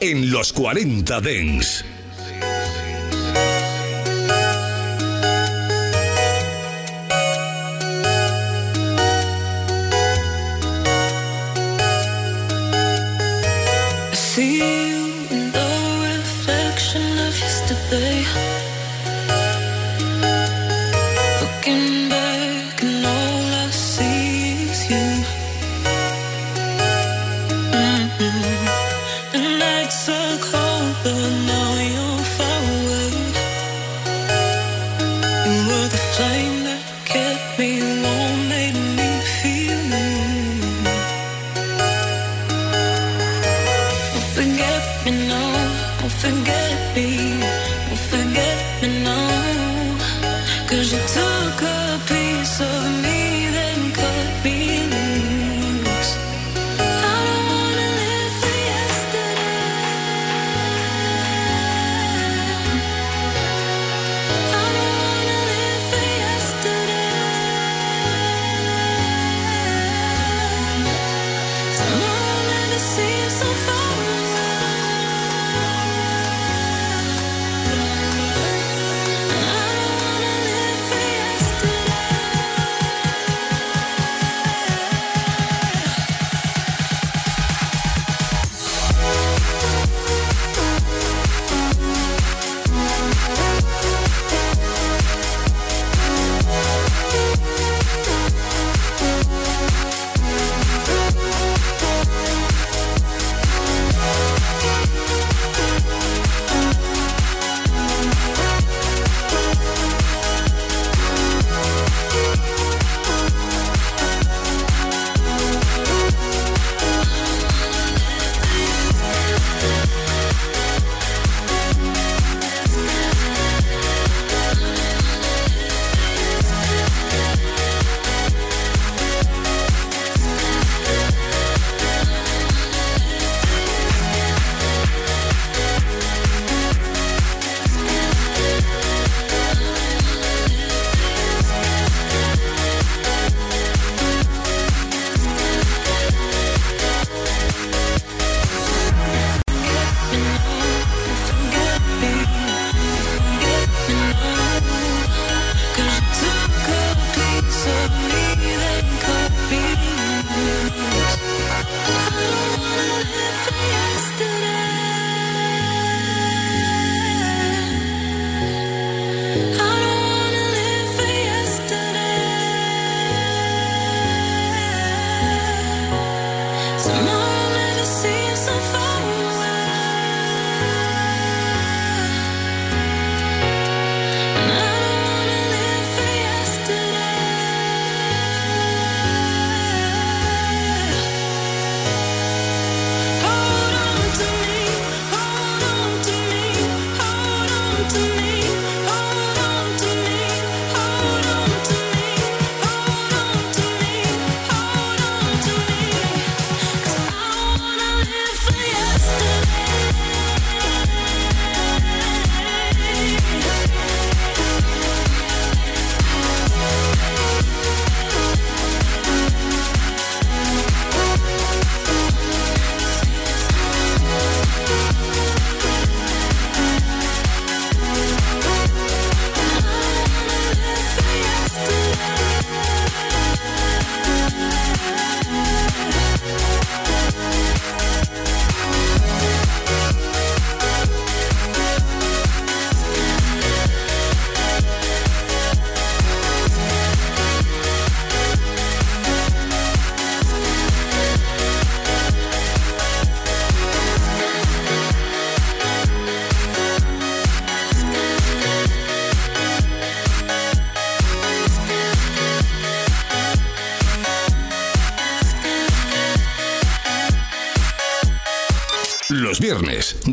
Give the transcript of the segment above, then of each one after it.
En los 40 Dens.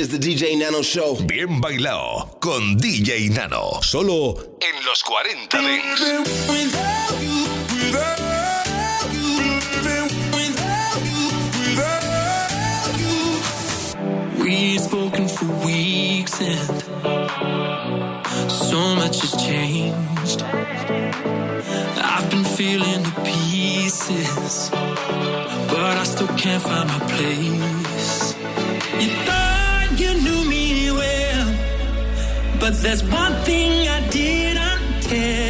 is the DJ Nano Show. Bien bailado con DJ Nano. Solo en los 40 Dings. We've spoken for weeks and so much has changed. I've been feeling the pieces, but I still can't find my place. but there's one thing I didn't tell.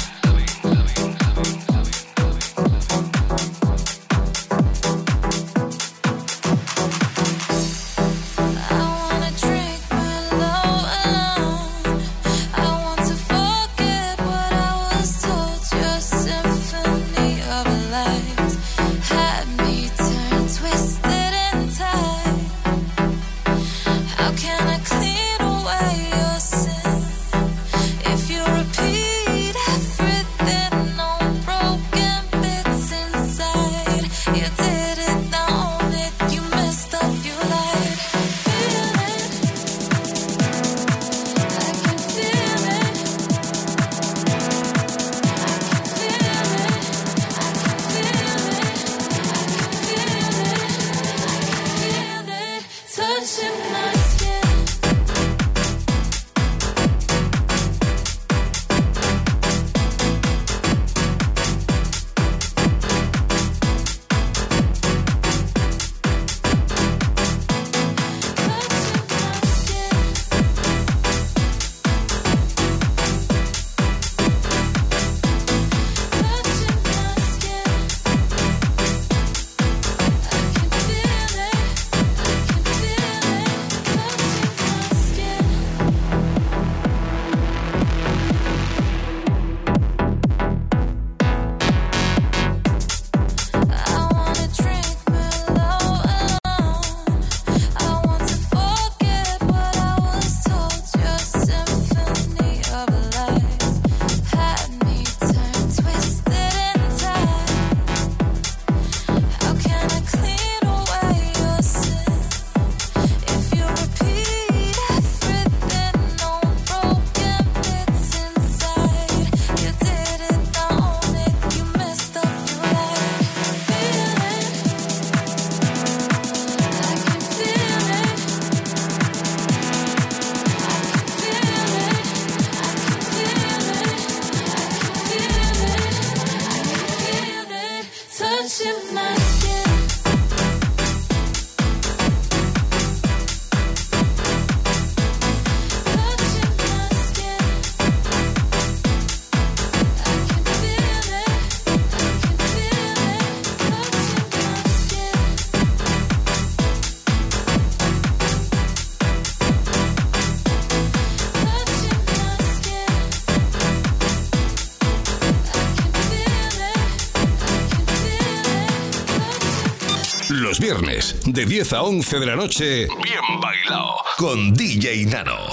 viernes, de 10 a 11 de la noche, bien bailado con DJ Nano.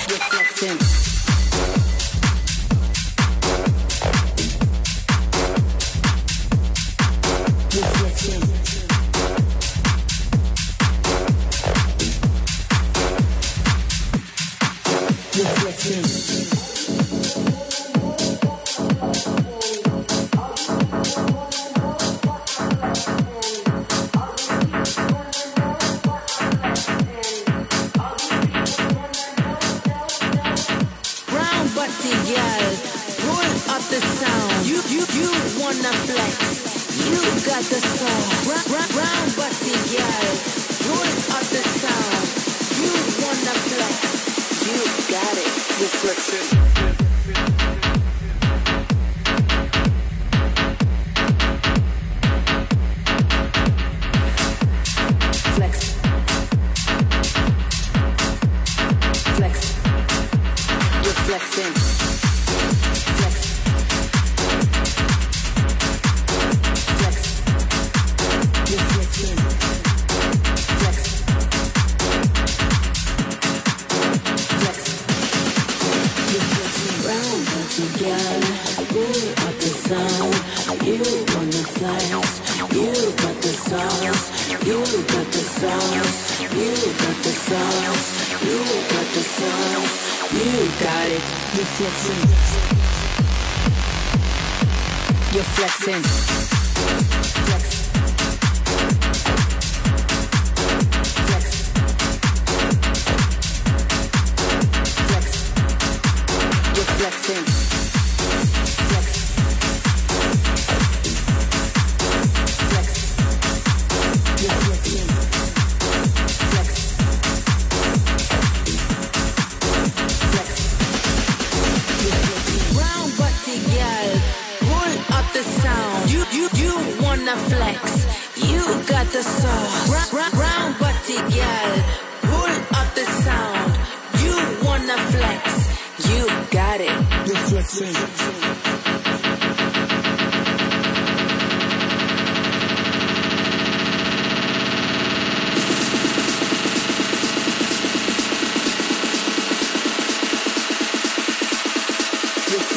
the sound. You, you, you wanna flex. You got the soul. Round, round, round body girl. You got the sound. You wanna flex. You got it. Reflection.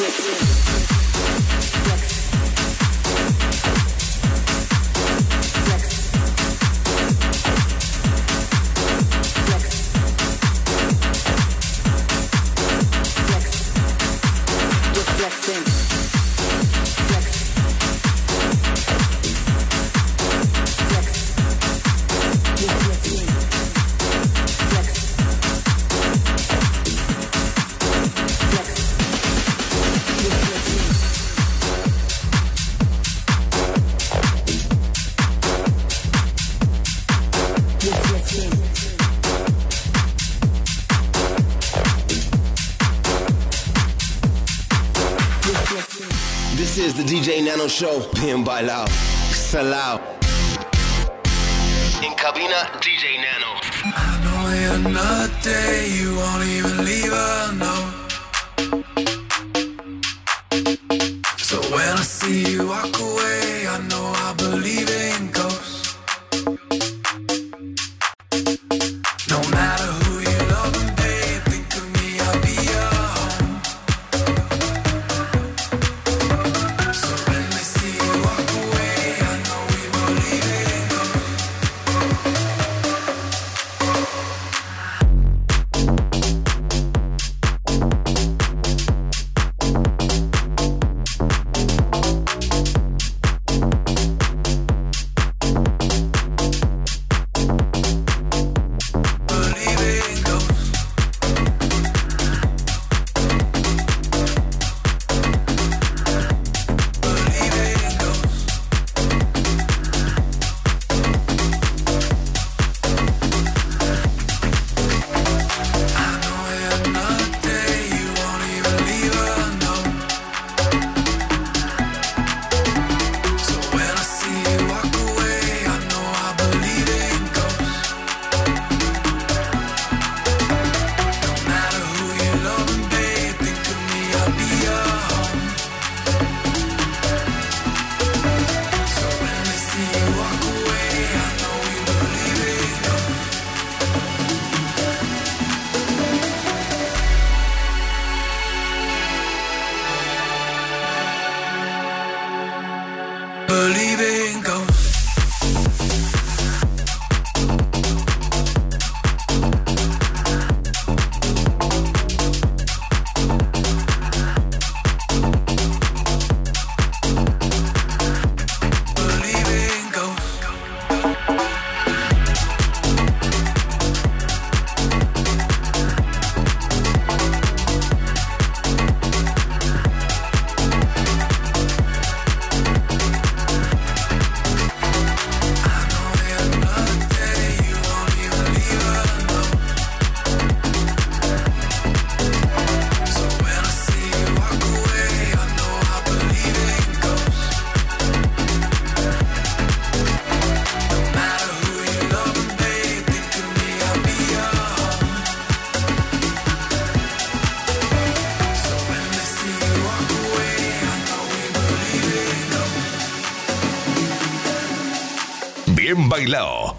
Yes. show. Bien salao. In cabina, DJ Nano. I know you're not there, you won't even leave.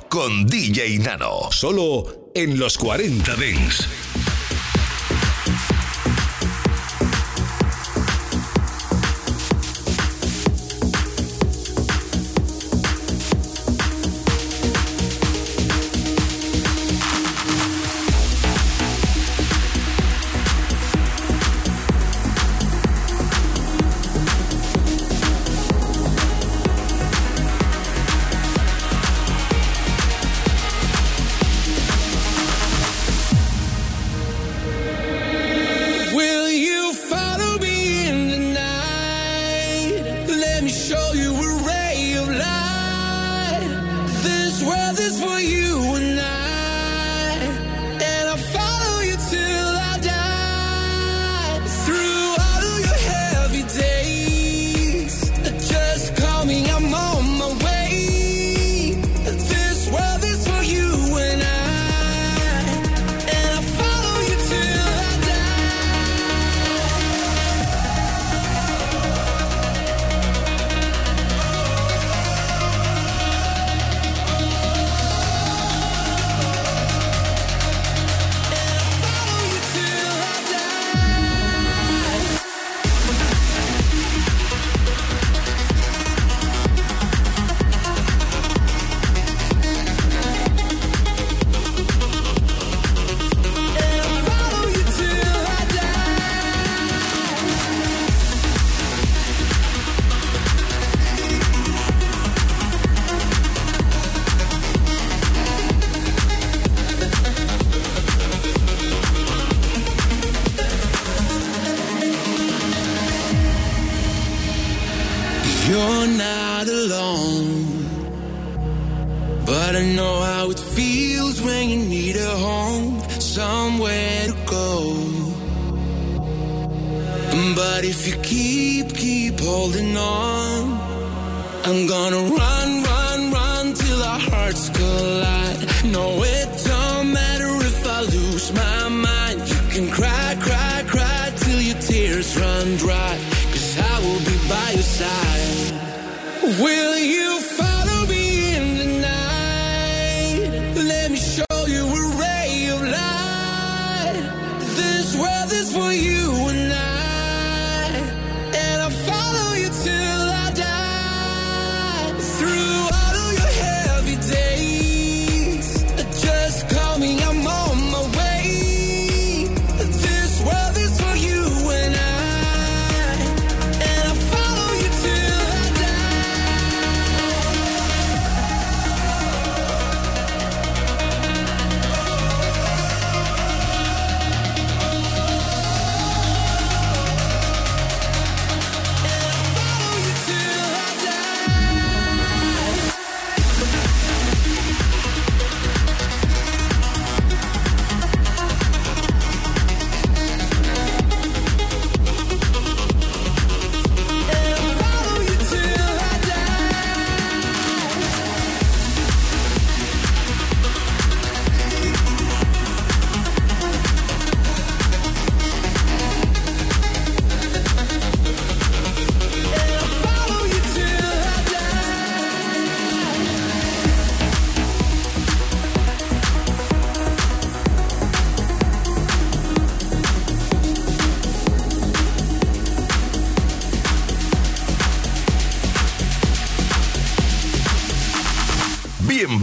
Con DJ Nano. Solo en los 40 Dings. You're not alone. But I know how it feels when you need a home, somewhere to go. But if you keep, keep holding on, I'm gonna run, run, run till our hearts collide. No way.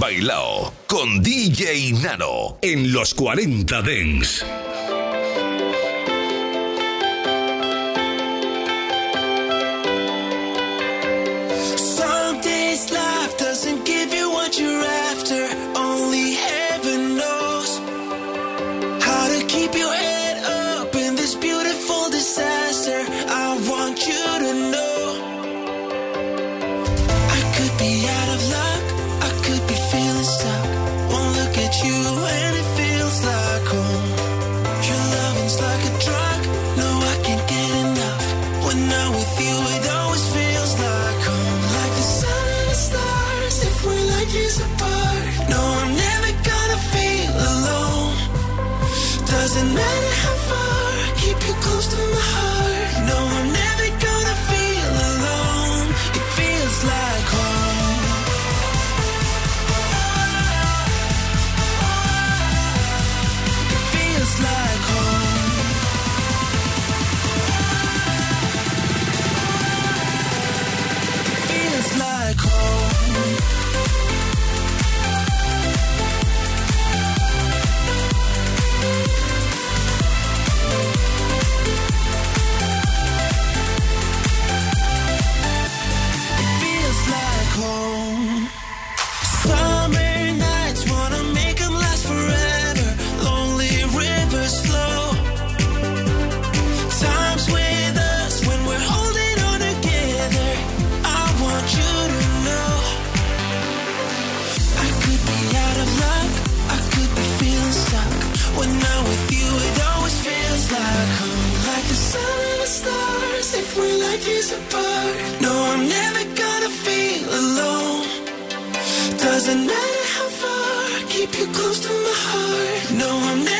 Bailao con DJ Nano en los 40 Dens. bridges apart. No, I'm never gonna feel alone. Doesn't matter how far, keep you close to my heart. No, I'm never.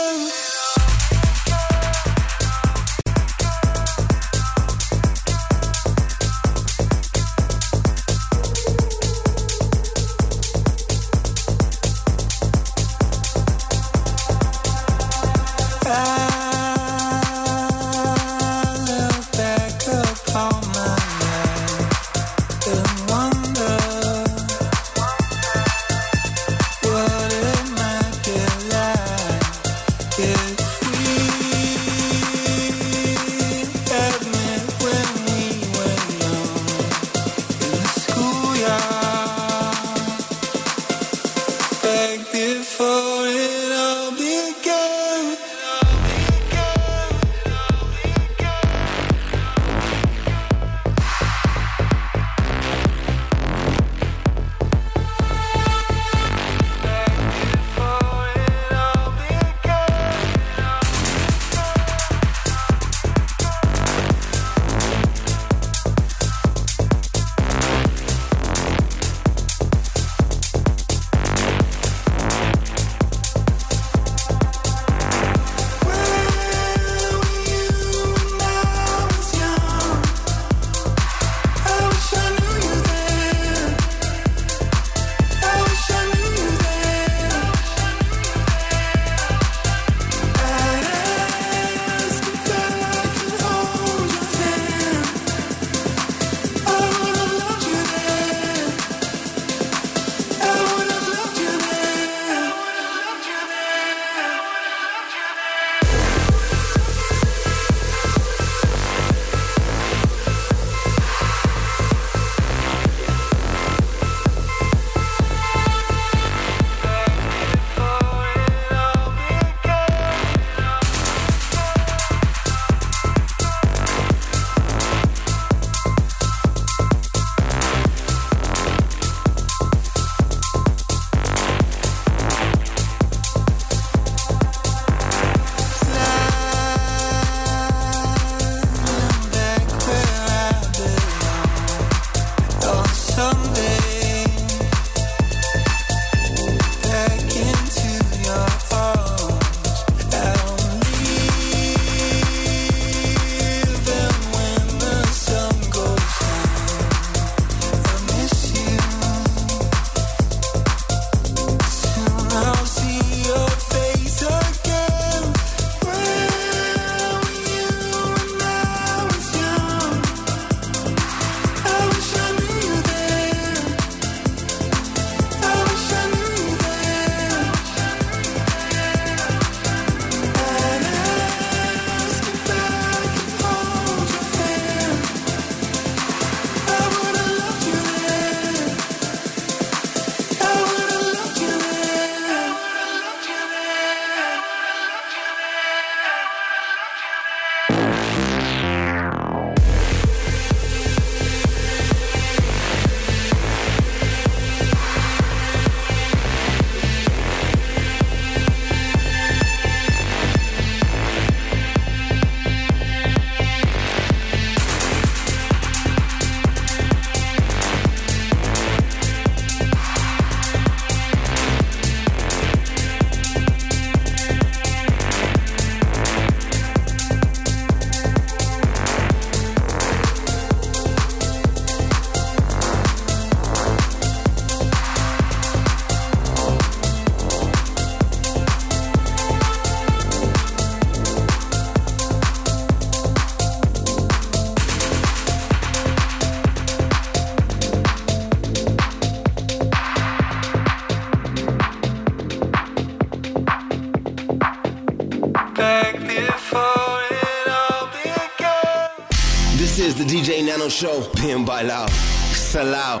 DJ Nano Show. Bien bailado. Salao.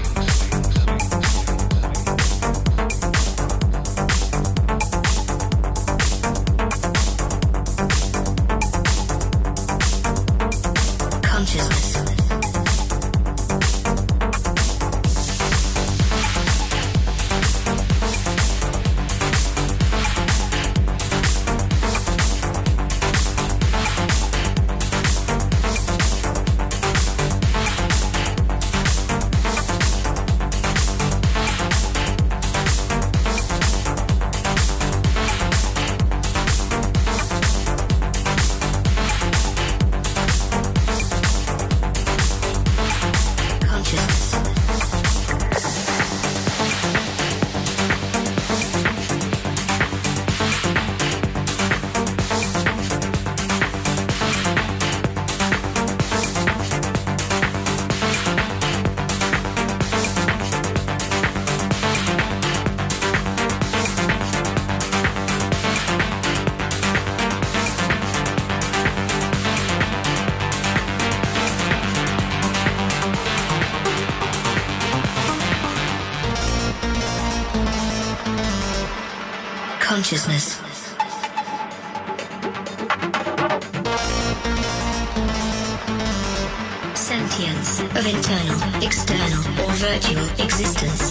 resistance.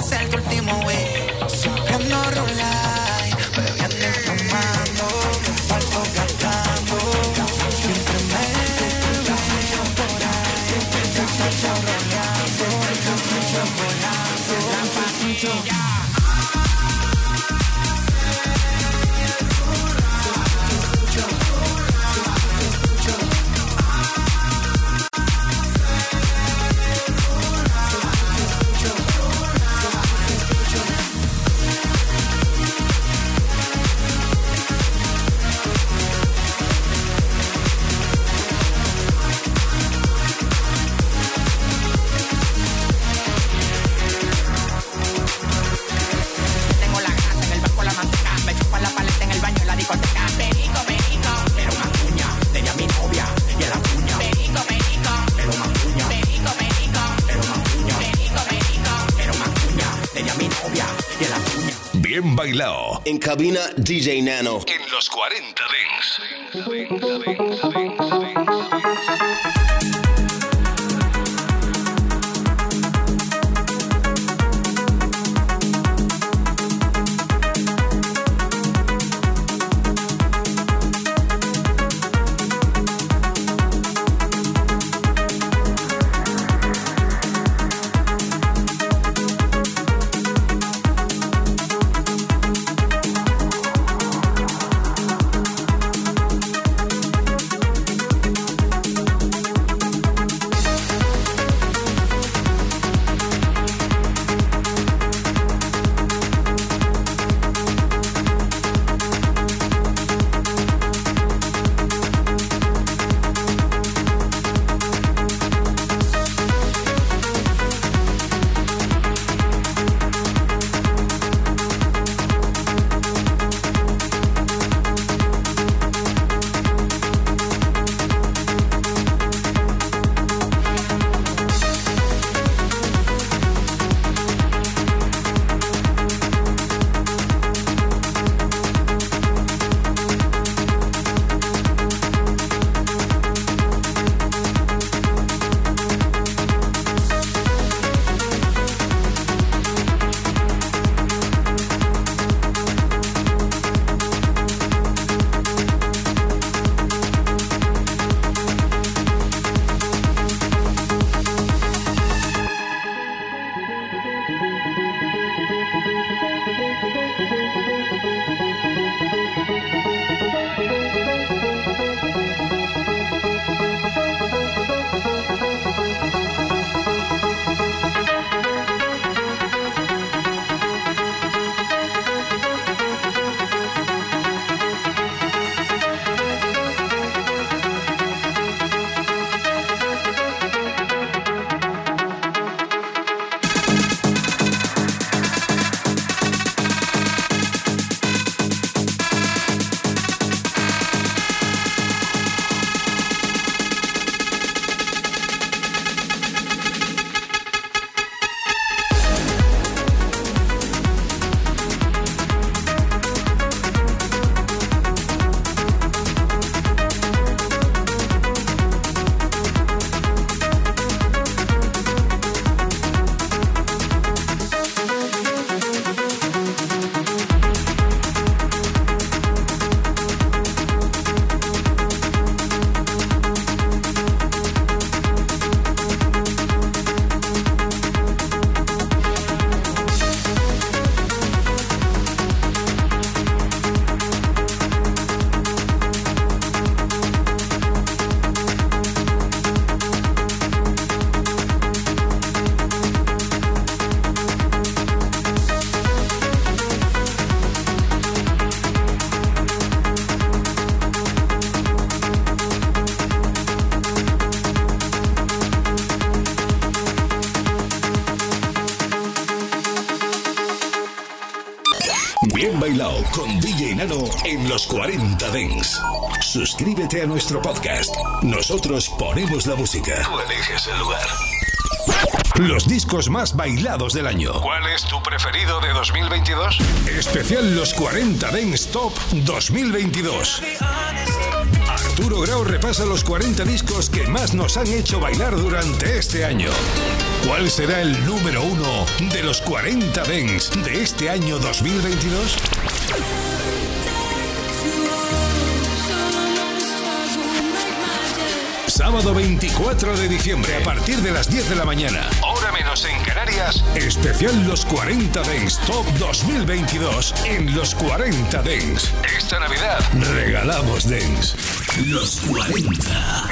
Ser tu En cabina, DJ Nano. En los 40 los 40 Dents. Suscríbete a nuestro podcast. Nosotros ponemos la música. Tú eliges el lugar. Los discos más bailados del año. ¿Cuál es tu preferido de 2022? Especial Los 40 Dents Top 2022. Arturo Grau repasa los 40 discos que más nos han hecho bailar durante este año. ¿Cuál será el número uno de los 40 Dents de este año 2022? Sábado 24 de diciembre a partir de las 10 de la mañana. Hora menos en Canarias. Especial Los 40 Dents Top 2022 en Los 40 Dents. Esta Navidad regalamos Dents. Los 40.